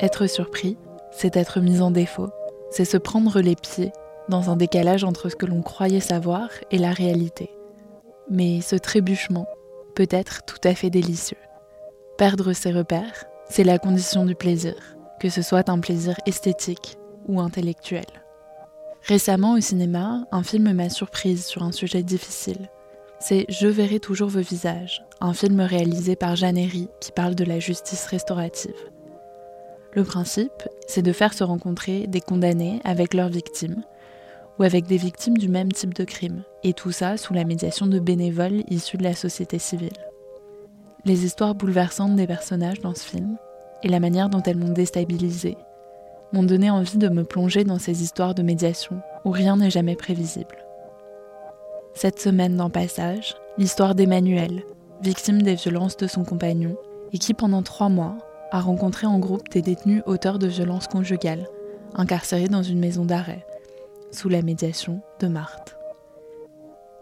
Être surpris, c'est être mis en défaut, c'est se prendre les pieds dans un décalage entre ce que l'on croyait savoir et la réalité. Mais ce trébuchement peut être tout à fait délicieux. Perdre ses repères, c'est la condition du plaisir, que ce soit un plaisir esthétique ou intellectuel. Récemment au cinéma, un film m'a surprise sur un sujet difficile. C'est Je verrai toujours vos visages, un film réalisé par Jeanne Herry qui parle de la justice restaurative. Le principe, c'est de faire se rencontrer des condamnés avec leurs victimes, ou avec des victimes du même type de crime, et tout ça sous la médiation de bénévoles issus de la société civile. Les histoires bouleversantes des personnages dans ce film, et la manière dont elles m'ont déstabilisée, m'ont donné envie de me plonger dans ces histoires de médiation où rien n'est jamais prévisible. Cette semaine dans Passage, l'histoire d'Emmanuel, victime des violences de son compagnon, et qui pendant trois mois a rencontré en groupe des détenus auteurs de violences conjugales, incarcérés dans une maison d'arrêt, sous la médiation de Marthe.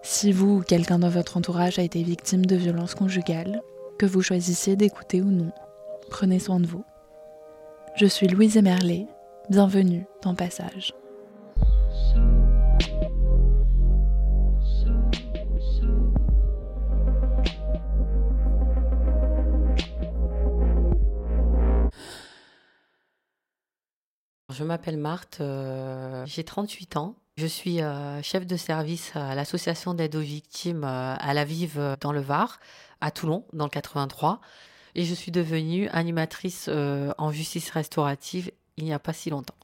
Si vous ou quelqu'un dans votre entourage a été victime de violences conjugales, que vous choisissiez d'écouter ou non, prenez soin de vous. Je suis Louise Emerlet, bienvenue dans Passage. Je m'appelle Marthe, euh, j'ai 38 ans. Je suis euh, chef de service à l'association d'aide aux victimes euh, à la Vive dans le Var, à Toulon, dans le 83. Et je suis devenue animatrice en justice restaurative il n'y a pas si longtemps.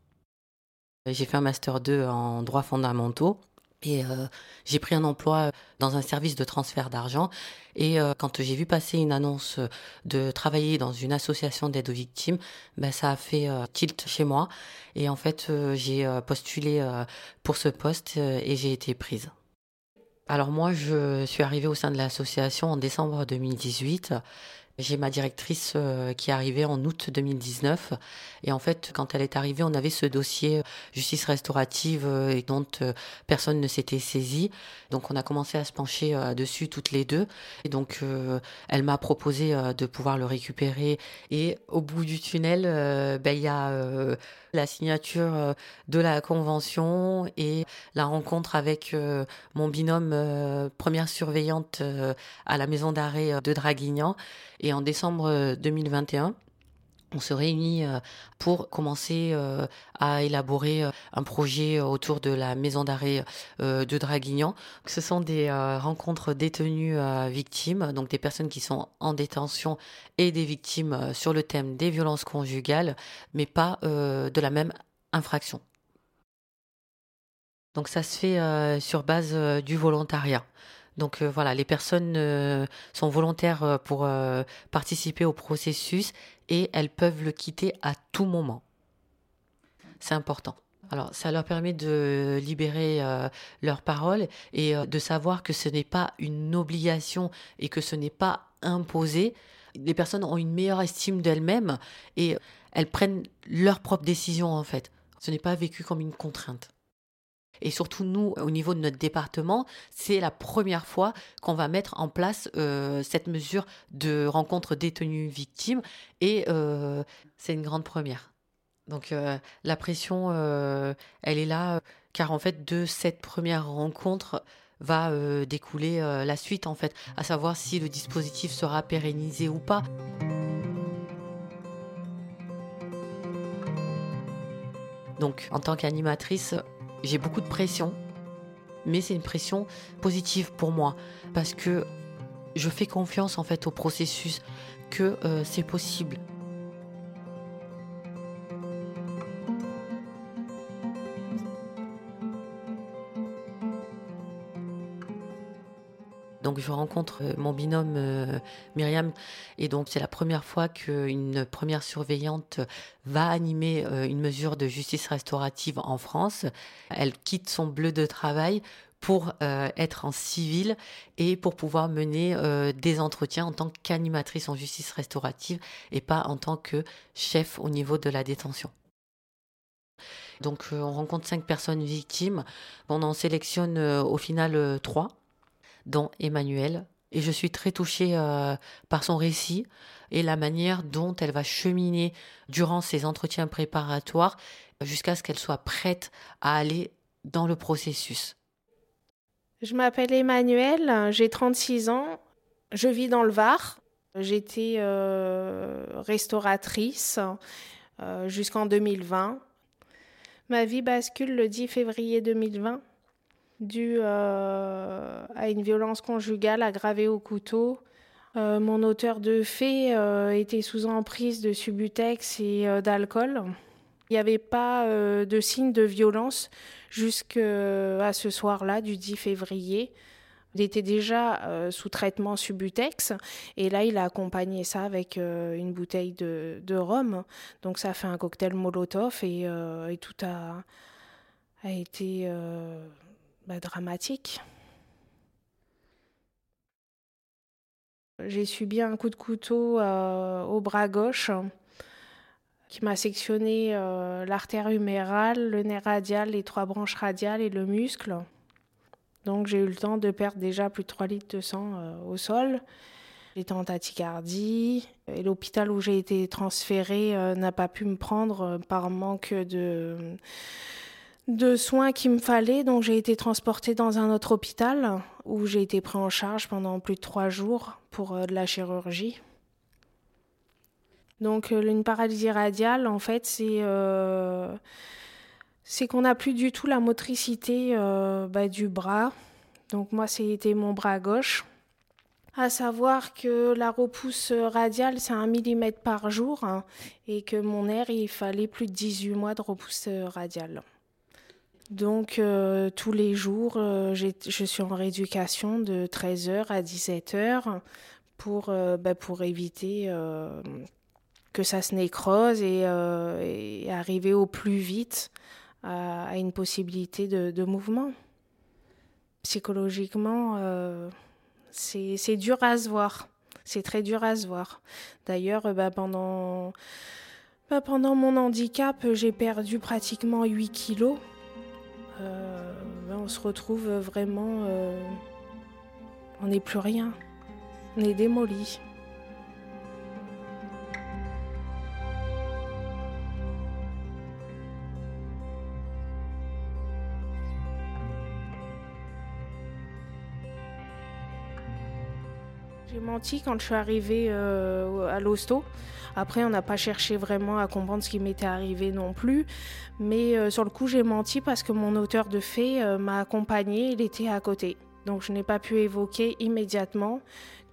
J'ai fait un master 2 en droits fondamentaux et euh, j'ai pris un emploi dans un service de transfert d'argent. Et euh, quand j'ai vu passer une annonce de travailler dans une association d'aide aux victimes, ben, ça a fait euh, tilt chez moi. Et en fait, j'ai postulé pour ce poste et j'ai été prise. Alors moi, je suis arrivée au sein de l'association en décembre 2018. J'ai ma directrice euh, qui est arrivée en août 2019. Et en fait, quand elle est arrivée, on avait ce dossier euh, justice restaurative euh, et dont personne ne s'était saisi. Donc on a commencé à se pencher dessus toutes les deux. Et donc elle m'a proposé de pouvoir le récupérer. Et au bout du tunnel, ben, il y a la signature de la convention et la rencontre avec mon binôme première surveillante à la maison d'arrêt de Draguignan. Et en décembre 2021, euh, on se réunit euh, pour commencer euh, à élaborer un projet autour de la maison d'arrêt de Draguignan. Ce sont des rencontres détenues victimes, donc des personnes qui sont en détention et des victimes sur le thème des violences conjugales, mais pas de la même infraction. Donc ça se fait sur base du volontariat. Donc euh, voilà, les personnes euh, sont volontaires euh, pour participer au processus et elles peuvent le quitter à tout moment. C'est important. Alors, ça leur permet de libérer leurs paroles et de savoir que ce n'est pas une obligation et que ce n'est pas imposé. Les personnes ont une meilleure estime d'elles-mêmes et elles prennent leurs propres décisions en fait. Ce n'est pas vécu comme une contrainte. Et surtout, nous, au niveau de notre département, c'est la première fois qu'on va mettre en place euh, cette mesure de rencontre détenues-victimes. Et euh, c'est une grande première. Donc euh, la pression, elle est là, car en fait, de cette première rencontre va découler la suite, en fait, à savoir si le dispositif sera pérennisé ou pas. Donc, en tant qu'animatrice, j'ai beaucoup de pression, mais c'est une pression positive pour moi parce que je fais confiance en fait au processus que euh, c'est possible. Je rencontre euh, mon binôme euh, Myriam et donc c'est la première fois qu'une première surveillante va animer euh, une mesure de justice restaurative en France. Elle quitte son bleu de travail pour être en civil et pour pouvoir mener des entretiens en tant qu'animatrice en justice restaurative et pas en tant que chef au niveau de la détention. Donc on rencontre cinq personnes victimes. On en sélectionne au final trois dont Emmanuel. Et je suis très touchée euh, par son récit et la manière dont elle va cheminer durant ses entretiens préparatoires jusqu'à ce qu'elle soit prête à aller dans le processus. Je m'appelle Emmanuel, j'ai 36 ans, je vis dans le Var. J'étais euh, restauratrice euh, jusqu'en 2020. Ma vie bascule le 10 février 2020 dû euh, à une violence conjugale aggravée au couteau. Euh, mon auteur de fait euh, était sous emprise de subutex et d'alcool. Il n'y avait pas de signe de violence jusqu'à ce soir-là, du 10 février. Il était déjà sous traitement subutex et là il a accompagné ça avec une bouteille de, rhum. Donc ça a fait un cocktail Molotov et, tout a été bah, dramatique. J'ai subi un coup de couteau euh, au bras gauche qui m'a sectionné euh, l'artère humérale, le nerf radial, les trois branches radiales et le muscle. Donc j'ai eu le temps de perdre déjà plus de 3 litres de sang euh, au sol. J'étais en tachycardie et l'hôpital où j'ai été transférée n'a pas pu me prendre par manque de de soins qu'il me fallait, donc j'ai été transportée dans un autre hôpital où j'ai été pris en charge pendant plus de trois jours pour euh, de la chirurgie. Donc euh, une paralysie radiale, en fait, c'est euh, c'est qu'on n'a plus du tout la motricité bah, du bras. Donc moi, c'était mon bras gauche. À savoir que la repousse radiale, c'est un millimètre par jour hein, et que mon air, il fallait plus de 18 mois de repousse radiale. Donc euh, tous les jours, euh, je suis en rééducation de 13h à 17h pour, euh, bah, pour éviter que ça se nécrose et, arriver au plus vite à, une possibilité de, mouvement. Psychologiquement, c'est dur à se voir. C'est très dur à se voir. D'ailleurs, bah, pendant, bah, pendant mon handicap, j'ai perdu pratiquement 8 kilos. Euh, ben, on se retrouve vraiment. Euh, on n'est plus rien. On est démoli. Quand je suis arrivée euh, à l'hosto. Après, on n'a pas cherché vraiment à comprendre ce qui m'était arrivé non plus. Mais euh, sur le coup, j'ai menti parce que mon auteur de fait euh, m'a accompagné, il était à côté. Donc je n'ai pas pu évoquer immédiatement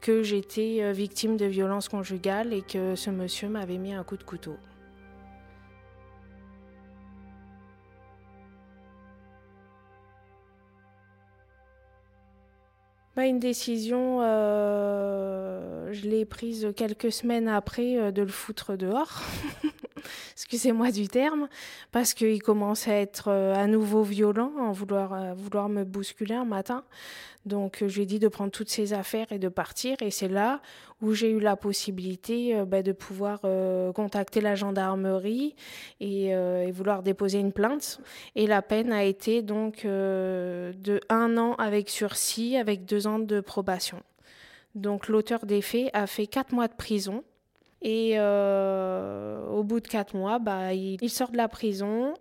que j'étais victime de violences conjugales et que ce monsieur m'avait mis un coup de couteau. Une décision, euh, je l'ai prise quelques semaines après euh, de le foutre dehors. Excusez-moi du terme, parce qu'il commençait à être à nouveau violent, en vouloir, vouloir me bousculer un matin. Donc je lui ai dit de prendre toutes ses affaires et de partir. Et c'est là où j'ai eu la possibilité bah, de pouvoir contacter la gendarmerie et, et, vouloir déposer une plainte. Et la peine a été donc de un an avec sursis, avec deux ans de probation. Donc l'auteur des faits a fait quatre mois de prison. Et euh, au bout de quatre mois, bah, il, sort de la prison.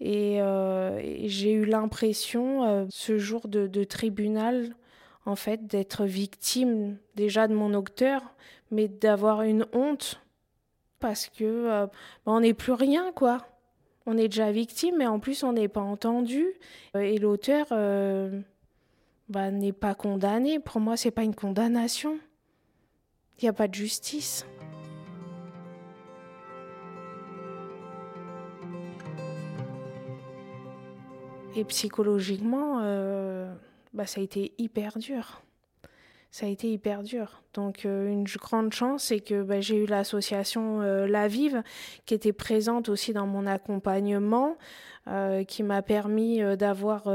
Et, euh, j'ai eu l'impression, euh, ce jour de, tribunal, en fait, d'être victime déjà de mon auteur, mais d'avoir une honte parce que bah, on n'est plus rien, quoi. On est déjà victime, mais en plus on n'est pas entendu. Et l'auteur bah, n'est pas condamné. Pour moi, c'est pas une condamnation. Il n'y a pas de justice. Et psychologiquement, euh, bah, ça a été hyper dur. Ça a été hyper dur. Donc euh, une grande chance, c'est que bah, j'ai eu l'association euh, La Vive, qui était présente aussi dans mon accompagnement, qui m'a permis d'avoir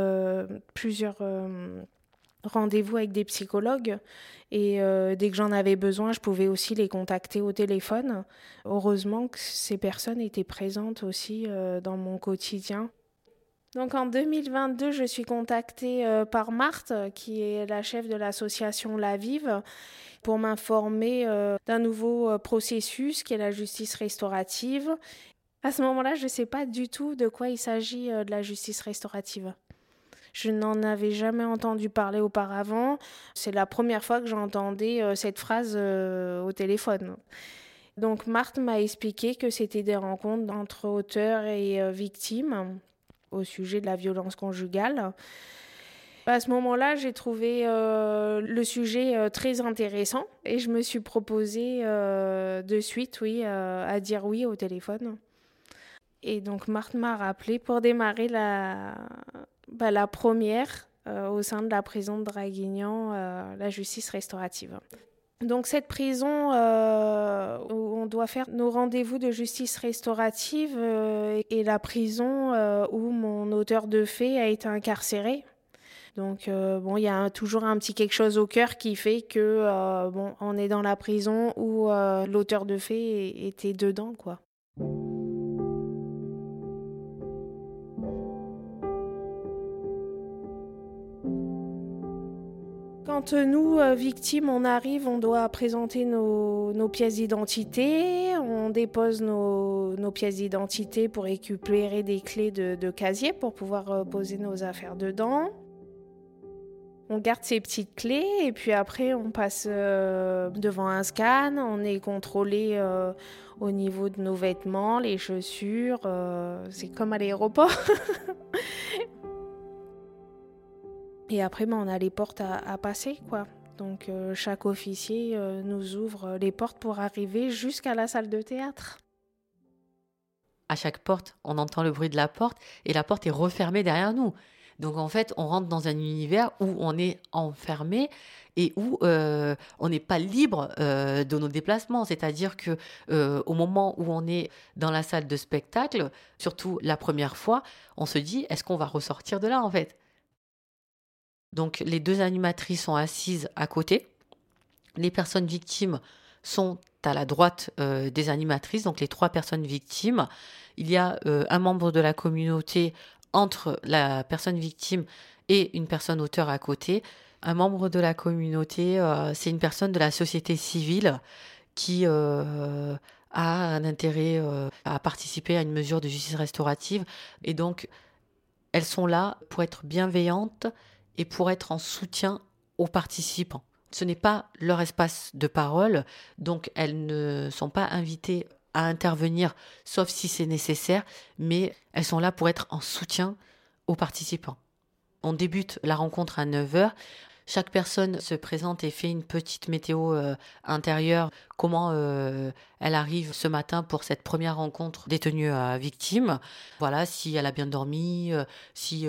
plusieurs rendez-vous avec des psychologues et euh, dès que j'en avais besoin, je pouvais aussi les contacter au téléphone. Heureusement que ces personnes étaient présentes aussi euh, dans mon quotidien. Donc en 2022, je suis contactée euh, par Marthe, qui est la chef de l'association La Vive, pour m'informer d'un nouveau processus qui est la justice restaurative. À ce moment-là, je ne sais pas du tout de quoi il s'agit de la justice restaurative. Je n'en avais jamais entendu parler auparavant. C'est la première fois que j'entendais euh, cette phrase euh, au téléphone. Donc Marthe m'a expliqué que c'était des rencontres entre auteurs et euh, victimes au sujet de la violence conjugale. À ce moment-là, j'ai trouvé le sujet très intéressant et je me suis proposée de suite, oui, à dire oui au téléphone. Et donc Marthe m'a rappelé pour démarrer la, bah, la première euh, au sein de la prison de Draguignan, euh, la justice restaurative. Donc cette prison euh, où on doit faire nos rendez-vous de justice restaurative est la prison où mon auteur de fait a été incarcéré. Donc bon, il y a toujours un petit quelque chose au cœur qui fait que bon, on est dans la prison où l'auteur de fait était dedans, quoi. Quand nous, euh, victimes, on arrive, on doit présenter nos, pièces d'identité, on dépose nos, pièces d'identité pour récupérer des clés de, casier pour pouvoir euh, poser nos affaires dedans. On garde ces petites clés et puis après on passe euh, devant un scan, on est contrôlé au niveau de nos vêtements, les chaussures, c'est comme à l'aéroport. Et après, ben, on a les portes à, passer, quoi. Donc euh, chaque officier euh, nous ouvre les portes pour arriver jusqu'à la salle de théâtre. À chaque porte, on entend le bruit de la porte et la porte est refermée derrière nous. Donc en fait, on rentre dans un univers où on est enfermé et où euh, on n'est pas libre de nos déplacements. C'est-à-dire que au moment où on est dans la salle de spectacle, surtout la première fois, on se dit est-ce qu'on va ressortir de là en fait? Donc les deux animatrices sont assises à côté. Les personnes victimes sont à la droite euh, des animatrices, donc les trois personnes victimes. Il y a euh, un membre de la communauté entre la personne victime et une personne auteur à côté. Un membre de la communauté, euh, c'est une personne de la société civile qui a un intérêt à participer à une mesure de justice restaurative. Et donc, elles sont là pour être bienveillantes et pour être en soutien aux participants. Ce n'est pas leur espace de parole, donc elles ne sont pas invitées à intervenir, sauf si c'est nécessaire, mais elles sont là pour être en soutien aux participants. On débute la rencontre à 9h. Chaque personne se présente et fait une petite météo euh, intérieure, comment euh, elle arrive ce matin pour cette première rencontre détenue à victime. Voilà, si elle a bien dormi, euh, si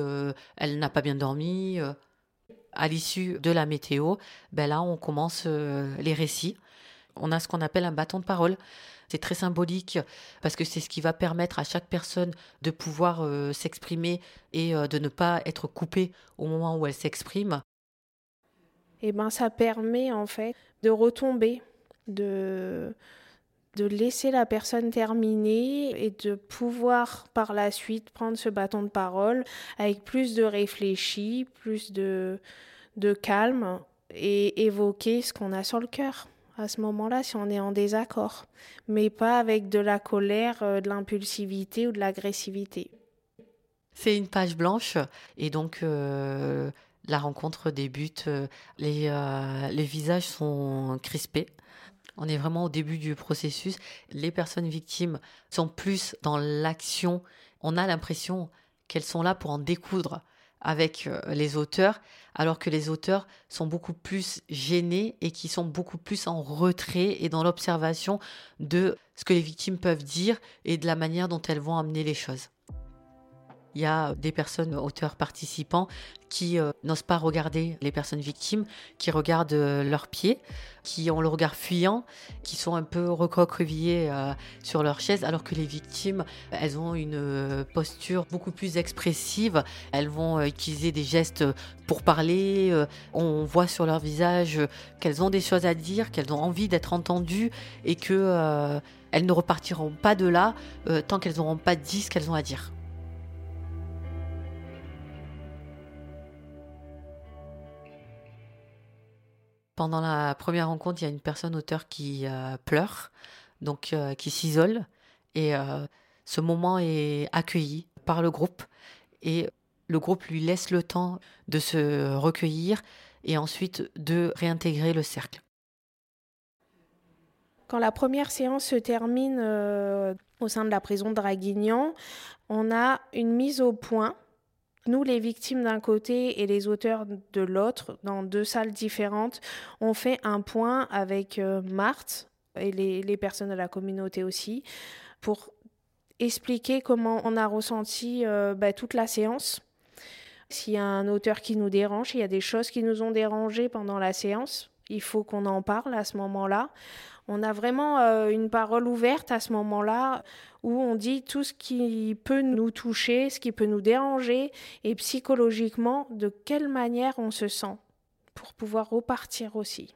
elle n'a pas bien dormi. À l'issue de la météo, ben là, on commence les récits. On a ce qu'on appelle un bâton de parole. C'est très symbolique parce que c'est ce qui va permettre à chaque personne de pouvoir s'exprimer et de ne pas être coupée au moment où elle s'exprime. Et eh ben ça permet en fait de retomber, de de laisser la personne terminer et de pouvoir par la suite prendre ce bâton de parole avec plus de réfléchi, plus de, de calme et évoquer ce qu'on a sur le cœur à ce moment-là si on est en désaccord, mais pas avec de la colère, euh, de l'impulsivité ou de l'agressivité. C'est une page blanche et donc euh, la rencontre débute, euh, les, les visages sont crispés. On est vraiment au début du processus. Les personnes victimes sont plus dans l'action. On a l'impression qu'elles sont là pour en découdre avec euh, les auteurs, alors que les auteurs sont beaucoup plus gênés et qui sont beaucoup plus en retrait et dans l'observation de ce que les victimes peuvent dire et de la manière dont elles vont amener les choses. Il y a des personnes, auteurs participants, qui euh, n'osent pas regarder les personnes victimes, qui regardent euh, leurs pieds, qui ont le regard fuyant, qui sont un peu recroquevillés euh, sur leur chaise, alors que les victimes, elles ont une posture beaucoup plus expressive. Elles vont utiliser des gestes pour parler. on voit sur leur visage qu'elles ont des choses à dire, qu'elles ont envie d'être entendues et que elles ne repartiront pas de là tant qu'elles n'auront pas dit ce qu'elles ont à dire. Pendant la première rencontre, il y a une personne auteur qui euh, pleure, donc euh, qui s'isole. Et euh, ce moment est accueilli par le groupe. Et le groupe lui laisse le temps de se recueillir et ensuite de réintégrer le cercle. Quand la première séance se termine au sein de la prison de Draguignan, on a une mise au point nous, les victimes d'un côté et les auteurs de l'autre, dans deux salles différentes, on fait un point avec euh, Marthe et les, personnes de la communauté aussi pour expliquer comment on a ressenti euh, bah, toute la séance. S'il y a un auteur qui nous dérange, il y a des choses qui nous ont dérangés pendant la séance, il faut qu'on en parle à ce moment-là. On a vraiment euh, une parole ouverte à ce moment-là où on dit tout ce qui peut nous toucher, ce qui peut nous déranger et psychologiquement de quelle manière on se sent pour pouvoir repartir aussi.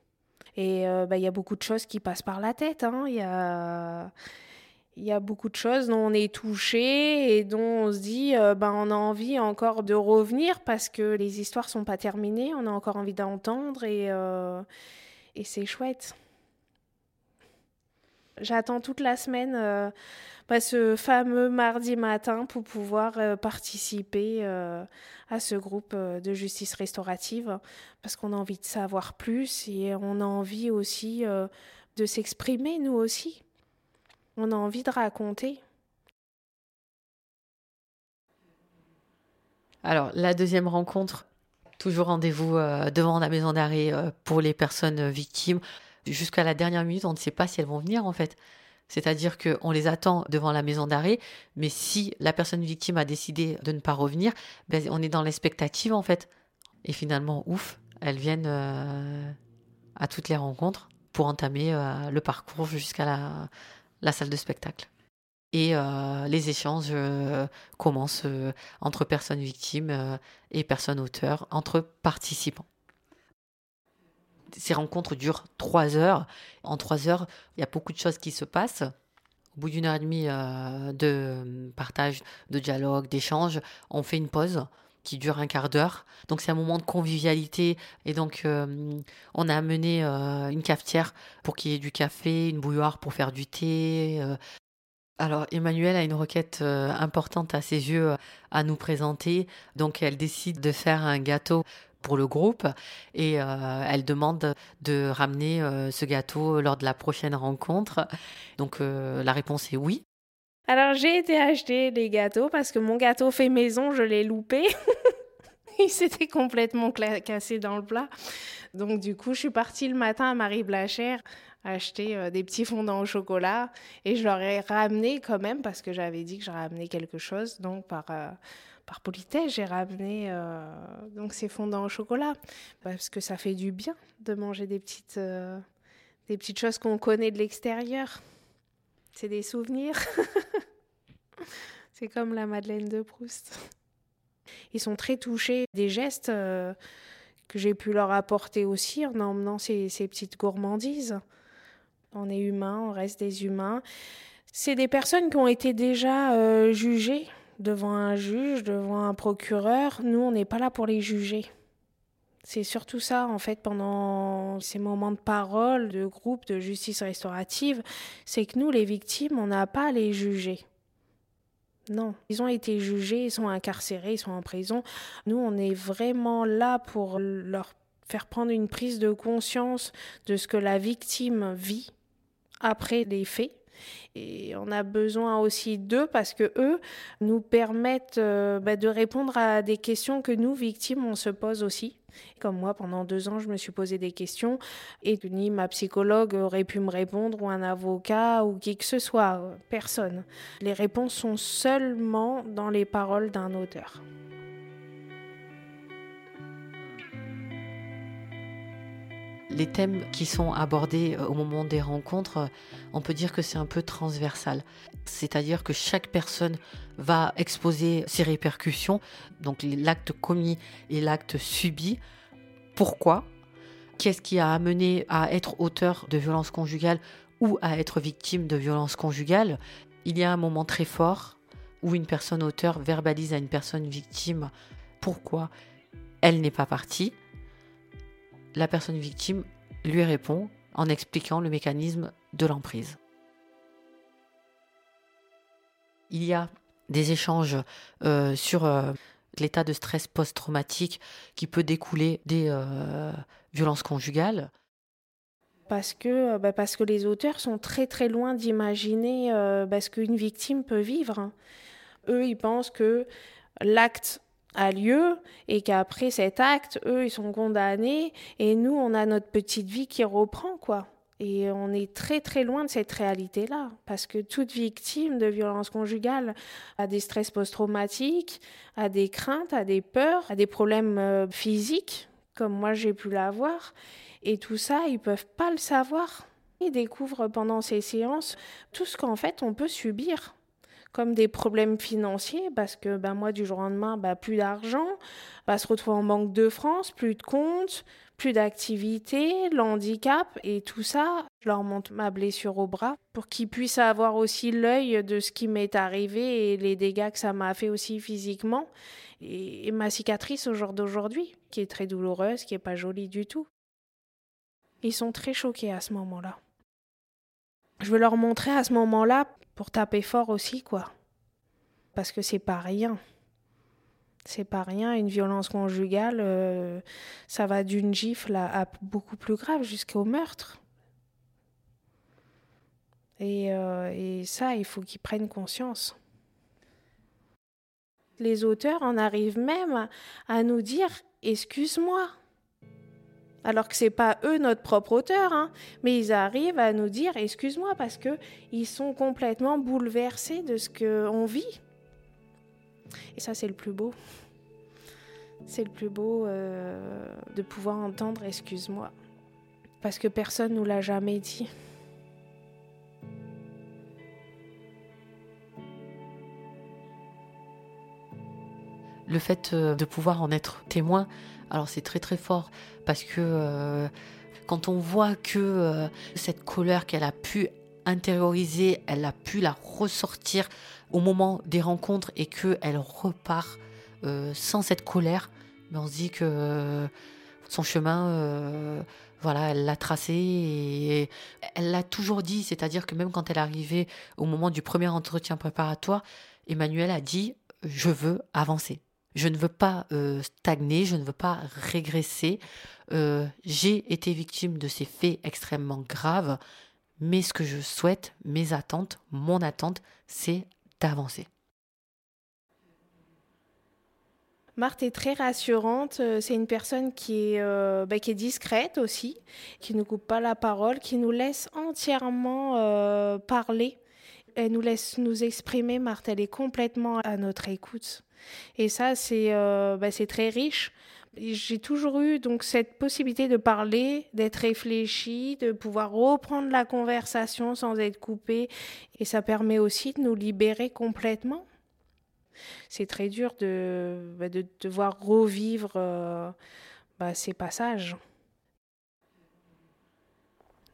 Et euh, bah, il y a beaucoup de choses qui passent par la tête. Hein. Il y a y a beaucoup de choses dont on est touché et dont on se dit euh, ben on a envie encore de revenir parce que les histoires sont pas terminées, on a encore envie d'entendre et, et c'est chouette. J'attends toute la semaine euh, bah, ce fameux mardi matin pour pouvoir euh, participer euh, à ce groupe de justice restaurative parce qu'on a envie de savoir plus et on a envie aussi de s'exprimer nous aussi. On a envie de raconter. Alors, la deuxième rencontre, toujours rendez-vous devant la maison d'arrêt pour les personnes victimes jusqu'à la dernière minute, on ne sait pas si elles vont venir en fait. C'est-à-dire qu'on les attend devant la maison d'arrêt, mais si la personne victime a décidé de ne pas revenir, ben, on est dans l'expectative en fait. Et finalement, ouf, elles viennent euh, à toutes les rencontres pour entamer euh, le parcours jusqu'à la, salle de spectacle. Et euh, les échanges commencent entre personnes victimes et personnes auteurs, entre participants ces rencontres durent trois heures. En trois heures, il y a beaucoup de choses qui se passent. Au bout d'une heure et demie euh, de partage, de dialogue, d'échange, on fait une pause qui dure un quart d'heure. Donc c'est un moment de convivialité et donc euh, on a amené euh, une cafetière pour qu'il y ait du café, une bouilloire pour faire du thé. Alors Emmanuel a une requête importante à ses yeux à nous présenter. Donc elle décide de faire un gâteau pour le groupe et euh, elle demande de ramener euh, ce gâteau lors de la prochaine rencontre. Donc euh, la réponse est oui. Alors j'ai été acheter les gâteaux parce que mon gâteau fait maison, je l'ai loupé. Il s'était complètement cassé dans le plat. Donc du coup, je suis partie le matin à Marie Blachère acheter des petits fondants au chocolat et je leur ai ramené quand même parce que j'avais dit que je ramenais quelque chose donc par par politesse, j'ai ramené euh, donc ces fondants au chocolat parce que ça fait du bien de manger des petites, euh, des petites choses qu'on connaît de l'extérieur. C'est des souvenirs. c'est comme la Madeleine de Proust. Ils sont très touchés des gestes euh, que j'ai pu leur apporter aussi en emmenant ces, ces petites gourmandises. On est humain, on reste des humains. C'est des personnes qui ont été déjà jugées devant un juge, devant un procureur. Nous, on n'est pas là pour les juger. C'est surtout ça, en fait, pendant ces moments de parole, de groupe, de justice restaurative, c'est que nous, les victimes, on n'a pas à les juger. Non, ils ont été jugés, ils sont incarcérés, ils sont en prison. Nous, on est vraiment là pour leur faire prendre une prise de conscience de ce que la victime vit après les faits et on a besoin aussi d'eux parce que eux nous permettent euh, bah, de répondre à des questions que nous, victimes, on se pose aussi. Comme moi, pendant deux ans, je me suis posé des questions et ni ma psychologue aurait pu me répondre ou un avocat ou qui que ce soit, personne. Les réponses sont seulement dans les paroles d'un auteur. Les thèmes qui sont abordés euh, au moment des rencontres, euh, on peut dire que c'est un peu transversal. C'est-à-dire que chaque personne va exposer ses répercussions, donc l'acte commis et l'acte subi. Pourquoi? Qu'est-ce qui a amené à être auteur de violences conjugales ou à être victime de violences conjugales? Il y a un moment très fort où une personne auteur verbalise à une personne victime. Pourquoi? Elle n'est pas partie la personne victime lui répond en expliquant le mécanisme de l'emprise. Il y a des échanges euh, sur euh, l'état de stress post-traumatique qui peut découler des euh, violences conjugales. Parce que, bah, parce que les auteurs sont très très loin d'imaginer bah, ce qu'une victime peut vivre. Eux, ils pensent que l'acte a lieu et qu'après cet acte, eux, ils sont condamnés et nous, on a notre petite vie qui reprend, quoi. Et on est très très loin de cette réalité-là, parce que toute victime de violence conjugale a des stress post-traumatiques, a des craintes, a des peurs, a des problèmes euh, physiques, comme moi j'ai pu l'avoir. Et tout ça, ils peuvent pas le savoir. Ils découvrent pendant ces séances tout ce qu'en fait on peut subir comme des problèmes financiers parce que ben, moi, du jour au lendemain, ben, plus d'argent, va se retrouver en banque de France, plus de comptes, plus d'activité, l'handicap et tout ça. Je leur montre ma blessure au bras pour qu'ils puissent avoir aussi l'œil de ce qui m'est arrivé et les dégâts que ça m'a fait aussi physiquement. Et, ma cicatrice au jour d'aujourd'hui, qui est très douloureuse, qui est pas jolie du tout. Ils sont très choqués à ce moment-là. Je veux leur montrer à ce moment-là pour taper fort aussi, quoi. Parce que c'est pas rien. C'est pas rien, une violence conjugale, euh, ça va d'une gifle à, beaucoup plus grave, jusqu'au meurtre. Euh, et ça, il faut qu'ils prennent conscience. Les auteurs en arrivent même à nous dire Excuse-moi, alors que c'est pas eux notre propre auteur, hein. mais ils arrivent à nous dire excuse-moi parce que ils sont complètement bouleversés de ce qu'on vit. Et ça c'est le plus beau. C'est le plus beau euh, de pouvoir entendre excuse-moi parce que personne nous l'a jamais dit. Le fait euh, de pouvoir en être témoin, alors c'est très très fort parce que euh, quand on voit que euh, cette colère qu'elle a pu intérioriser, elle a pu la ressortir au moment des rencontres et qu'elle repart euh, sans cette colère, mais on se dit que son chemin, voilà, elle l'a tracé et elle l'a toujours dit, c'est-à-dire que même quand elle arrivée au moment du premier entretien préparatoire, Emmanuel a dit je veux avancer. Je ne veux pas euh, stagner, je ne veux pas régresser. Euh, j'ai été victime de ces faits extrêmement graves, mais ce que je souhaite, mes attentes, mon attente, c'est d'avancer. Marthe est très rassurante. Euh, c'est une personne qui est, bah, qui est discrète aussi, qui ne coupe pas la parole, qui nous laisse entièrement parler. Elle nous laisse nous exprimer. Marthe, elle est complètement à notre écoute. Et ça, c'est euh, bah, très riche J'ai toujours eu donc cette possibilité de parler, d'être réfléchi, de pouvoir reprendre la conversation sans être coupé, et ça permet aussi de nous libérer complètement. C'est très dur de, bah, de devoir revivre euh, bah, ces passages.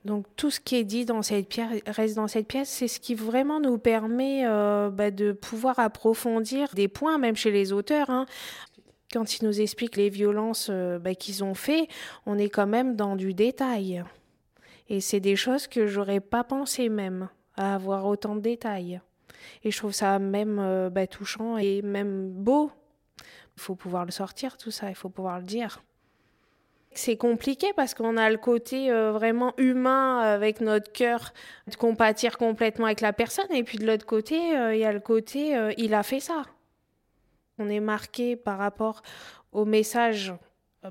Donc tout ce qui est dit dans cette pièce reste dans cette pièce, c'est ce qui vraiment nous permet euh, bah, de pouvoir approfondir des points, même chez les auteurs. Hein. Quand ils nous expliquent les violences euh, bah, qu'ils ont fait, on est quand même dans du détail. Et c'est des choses que j'aurais pas pensé même à avoir autant de détails. Et je trouve ça même euh, bah, touchant et même beau. Il faut pouvoir le sortir, tout ça, il faut pouvoir le dire. C'est compliqué parce qu'on a le côté euh, vraiment humain avec notre cœur de compatir complètement avec la personne. Et puis de l'autre côté, euh, il y a le côté euh, il a fait ça. On est marqué par rapport aux messages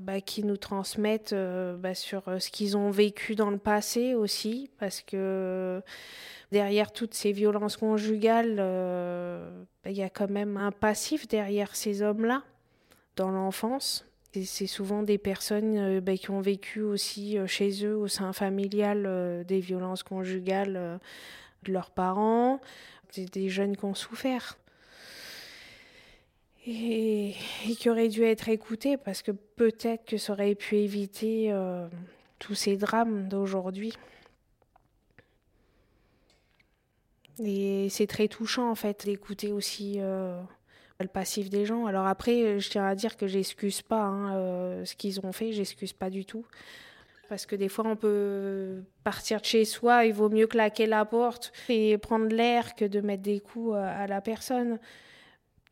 bah, qui nous transmettent bah, sur ce qu'ils ont vécu dans le passé aussi. Parce que derrière toutes ces violences conjugales, bah, il y a quand même un passif derrière ces hommes-là dans l'enfance c'est souvent des personnes euh, bah, qui ont vécu aussi euh, chez eux, au sein familial, euh, des violences conjugales de leurs parents, des, jeunes qui ont souffert. Et, qui auraient dû être écoutés parce que peut-être que ça aurait pu éviter tous ces drames d'aujourd'hui. Et c'est très touchant en fait d'écouter aussi le passif des gens. Alors après, je tiens à dire que j'excuse pas hein, euh, ce qu'ils ont fait, j'excuse pas du tout. Parce que des fois, on peut partir de chez soi, il vaut mieux claquer la porte et prendre l'air que de mettre des coups euh, à la personne.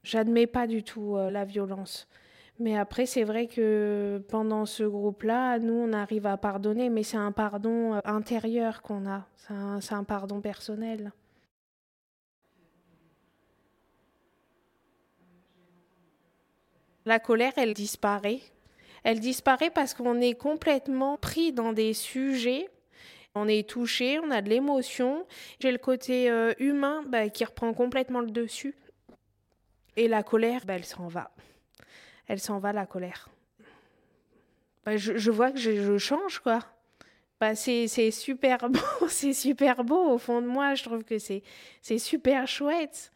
J'admets pas du tout euh, la violence. Mais après, c'est vrai que pendant ce groupe-là, nous, on arrive à pardonner, mais c'est un pardon intérieur qu'on a, c'est un pardon personnel. La colère, elle disparaît. Elle disparaît parce qu'on est complètement pris dans des sujets. On est touché, on a de l'émotion. J'ai le côté euh, humain bah, qui reprend complètement le dessus. Et la colère, bah, elle s'en va. Elle s'en va, la colère. Bah, je, vois que je, change, quoi. c'est super beau, c'est super beau au fond de moi. Je trouve que c'est super chouette.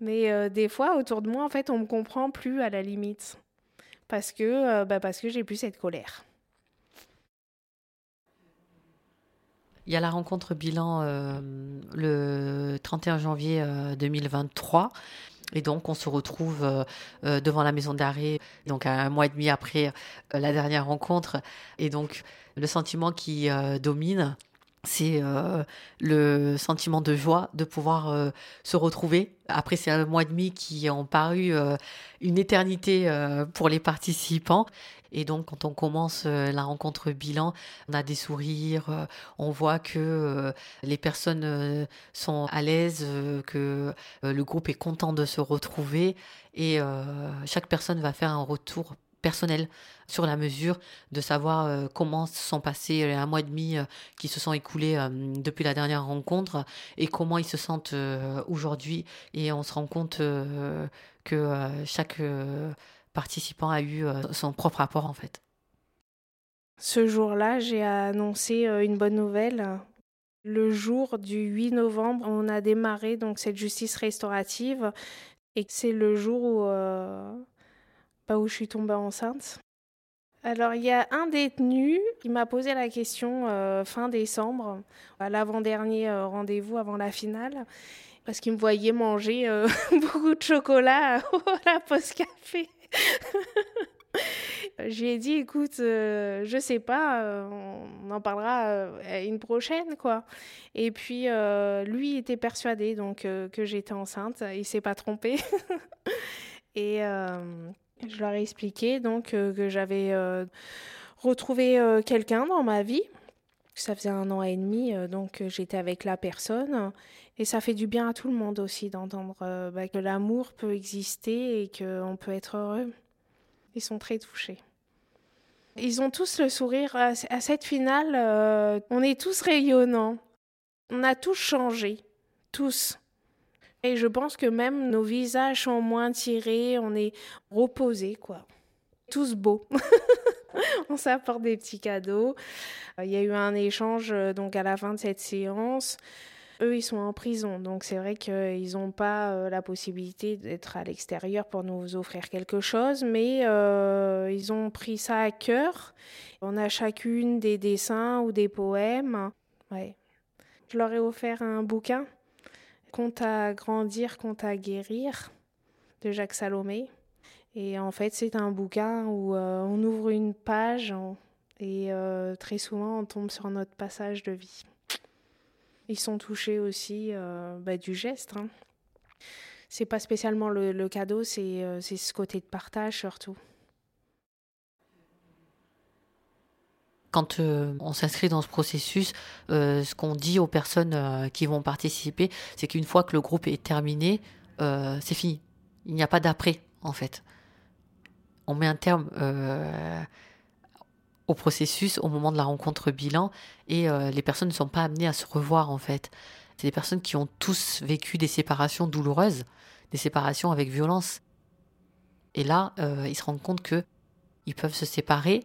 Mais euh, des fois, autour de moi, en fait, on me comprend plus à la limite. Parce que, euh, bah parce que j'ai plus cette colère. Il y a la rencontre bilan euh, le 31 janvier 2023. Et donc, on se retrouve devant la maison d'arrêt, donc un mois et demi après la dernière rencontre. Et donc, le sentiment qui domine, c'est euh, le sentiment de joie de pouvoir euh, se retrouver. Après ces un mois et demi qui ont paru euh, une éternité pour les participants. Et donc, quand on commence la rencontre bilan, on a des sourires, on voit que les personnes sont à l'aise, que le groupe est content de se retrouver. Et chaque personne va faire un retour personnel sur la mesure de savoir euh, comment se sont passés les un mois et demi euh, qui se sont écoulés euh, depuis la dernière rencontre et comment ils se sentent aujourd'hui. Et on se rend compte que chaque participant a eu son propre rapport en fait. Ce jour-là, j'ai annoncé une bonne nouvelle. Le jour du 8 novembre, on a démarré donc cette justice restaurative et c'est le jour où pas où je suis tombée enceinte. Alors, il y a un détenu qui m'a posé la question euh, fin décembre, à l'avant-dernier euh, rendez-vous avant la finale, parce qu'il me voyait manger euh, beaucoup de chocolat à la pause café. J'ai dit, écoute, je sais pas, on en parlera une prochaine, quoi. Et puis, lui était persuadé donc que j'étais enceinte. Il s'est pas trompé. Et je leur ai expliqué donc euh, que j'avais euh, retrouvé euh, quelqu'un dans ma vie. Ça faisait un an et demi, donc j'étais avec la personne. Et ça fait du bien à tout le monde aussi d'entendre bah, que l'amour peut exister et qu'on peut être heureux. Ils sont très touchés. Ils ont tous le sourire. À, cette finale, on est tous rayonnants. On a tous changé. Tous. Et je pense que même nos visages sont moins tirés, on est reposés, quoi. Tous beaux. on s'apporte des petits cadeaux. Il y a eu un échange donc à la fin de cette séance. Eux, ils sont en prison, donc c'est vrai qu'ils n'ont pas euh, la possibilité d'être à l'extérieur pour nous offrir quelque chose, mais euh, ils ont pris ça à cœur. On a chacune des dessins ou des poèmes. Ouais. Je leur ai offert un bouquin, Conte à grandir, Conte à guérir, de Jacques Salomé. Et en fait, c'est un bouquin où euh, on ouvre une page et très souvent on tombe sur notre passage de vie. Ils sont touchés aussi euh, bah, du geste. Hein. C'est pas spécialement le, cadeau, euh, c'est ce côté de partage surtout. Quand euh, on s'inscrit dans ce processus, ce qu'on dit aux personnes qui vont participer, c'est qu'une fois que le groupe est terminé, c'est fini. Il n'y a pas d'après, en fait. On met un terme au processus au moment de la rencontre bilan et euh, les personnes ne sont pas amenées à se revoir en fait. C'est des personnes qui ont tous vécu des séparations douloureuses, des séparations avec violence. Et là, euh, ils se rendent compte que ils peuvent se séparer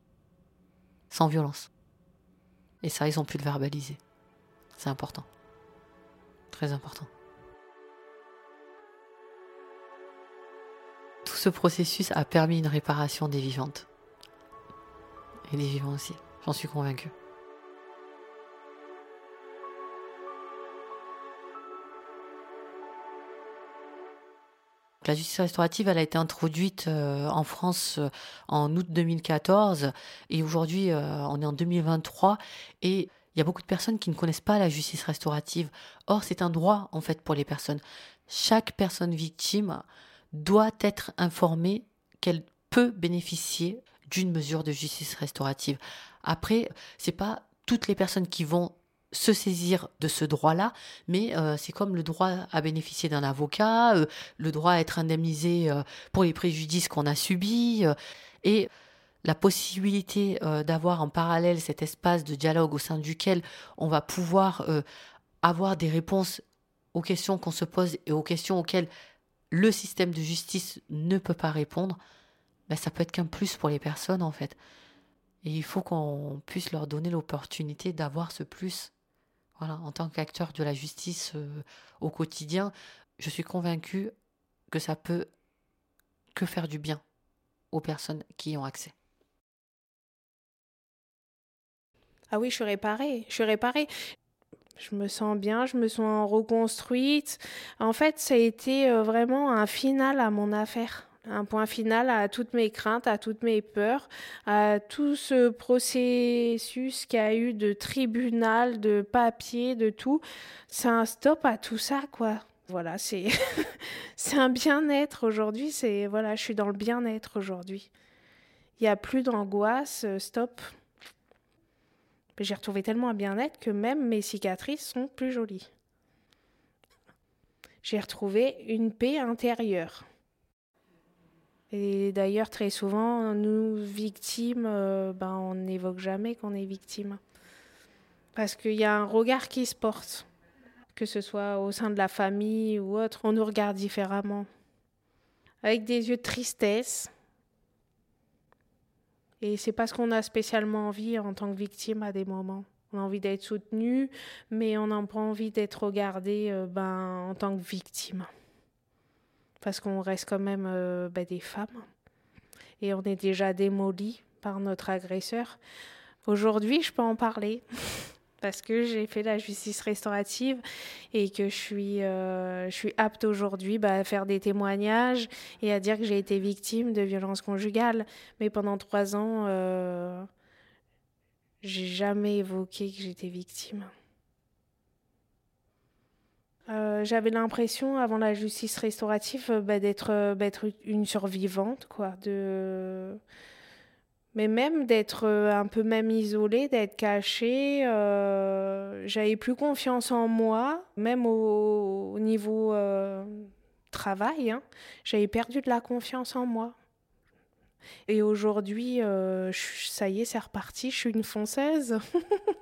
sans violence. Et ça, ils ont pu le verbaliser. C'est important. Très important. Tout ce processus a permis une réparation des vivantes et des vivants aussi. J'en suis convaincue. La justice restaurative, elle a été introduite euh, en France euh, en août 2014 et aujourd'hui, euh, on est en 2023 et il y a beaucoup de personnes qui ne connaissent pas la justice restaurative. Or, c'est un droit en fait pour les personnes. Chaque personne victime doit être informée qu'elle peut bénéficier d'une mesure de justice restaurative. Après, c'est pas toutes les personnes qui vont se saisir de ce droit-là, mais euh, c'est comme le droit à bénéficier d'un avocat, euh, le droit à être indemnisé euh, pour les préjudices qu'on a subis, et la possibilité d'avoir en parallèle cet espace de dialogue au sein duquel on va pouvoir avoir des réponses aux questions qu'on se pose et aux questions auxquelles le système de justice ne peut pas répondre, ben, ça peut être qu'un plus pour les personnes en fait. Et il faut qu'on puisse leur donner l'opportunité d'avoir ce plus. Voilà, en tant qu'acteur de la justice euh, au quotidien, je suis convaincue que ça peut que faire du bien aux personnes qui y ont accès. Ah oui, je suis réparée. Je suis réparée. Je me sens bien, je me sens reconstruite. En fait, ça a été euh, vraiment un final à mon affaire un point final à toutes mes craintes, à toutes mes peurs, à tout ce processus qu'il y a eu de tribunal, de papier, de tout. C'est un stop à tout ça, quoi. Voilà, c'est c'est un bien-être aujourd'hui. C'est voilà, je suis dans le bien-être aujourd'hui. Il n'y a plus d'angoisse. Euh, stop. J'ai retrouvé tellement un bien-être que même mes cicatrices sont plus jolies. J'ai retrouvé une paix intérieure. Et d'ailleurs, très souvent, nous, victimes, euh, ben, on n'évoque jamais qu'on est victime. Parce qu'il y a un regard qui se porte, que ce soit au sein de la famille ou autre, on nous regarde différemment. Avec des yeux de tristesse. Et c'est parce qu'on a spécialement envie en tant que victime à des moments. On a envie d'être soutenu, mais on n'a pas envie d'être regardé euh, ben, en tant que victime parce qu'on reste quand même euh, bah, des femmes et on est déjà démolis par notre agresseur. Aujourd'hui, je peux en parler parce que j'ai fait la justice restaurative et que je suis, euh, je suis apte aujourd'hui bah, à faire des témoignages et à dire que j'ai été victime de violences conjugales. Mais pendant trois ans, euh, j'ai jamais évoqué que j'étais victime. Euh, j'avais l'impression, avant la justice restaurative, euh, bah, euh, d'être une survivante, quoi. Mais même d'être un peu même isolée, d'être cachée. J'avais plus confiance en moi, même au, niveau travail. Hein. J'avais perdu de la confiance en moi. Et aujourd'hui, ça y est, c'est reparti. Je suis une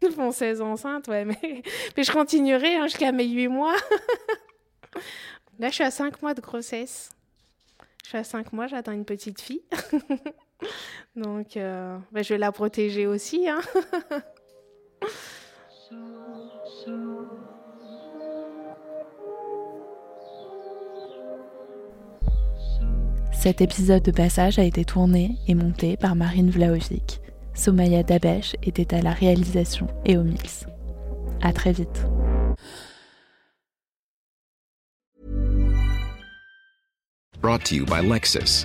fonçaise. Française enceinte, ouais, mais, je continuerai hein, jusqu'à mes 8 mois. Là, je suis à 5 mois de grossesse. Je suis à 5 mois, j'attends une petite fille. Donc, euh, ben, je vais la protéger aussi. Hein. Cet épisode de passage a été tourné et monté par Marine Vlaovic. Somaya Dabesh était à la réalisation et au mix. À très vite. Brought to you by Lexus.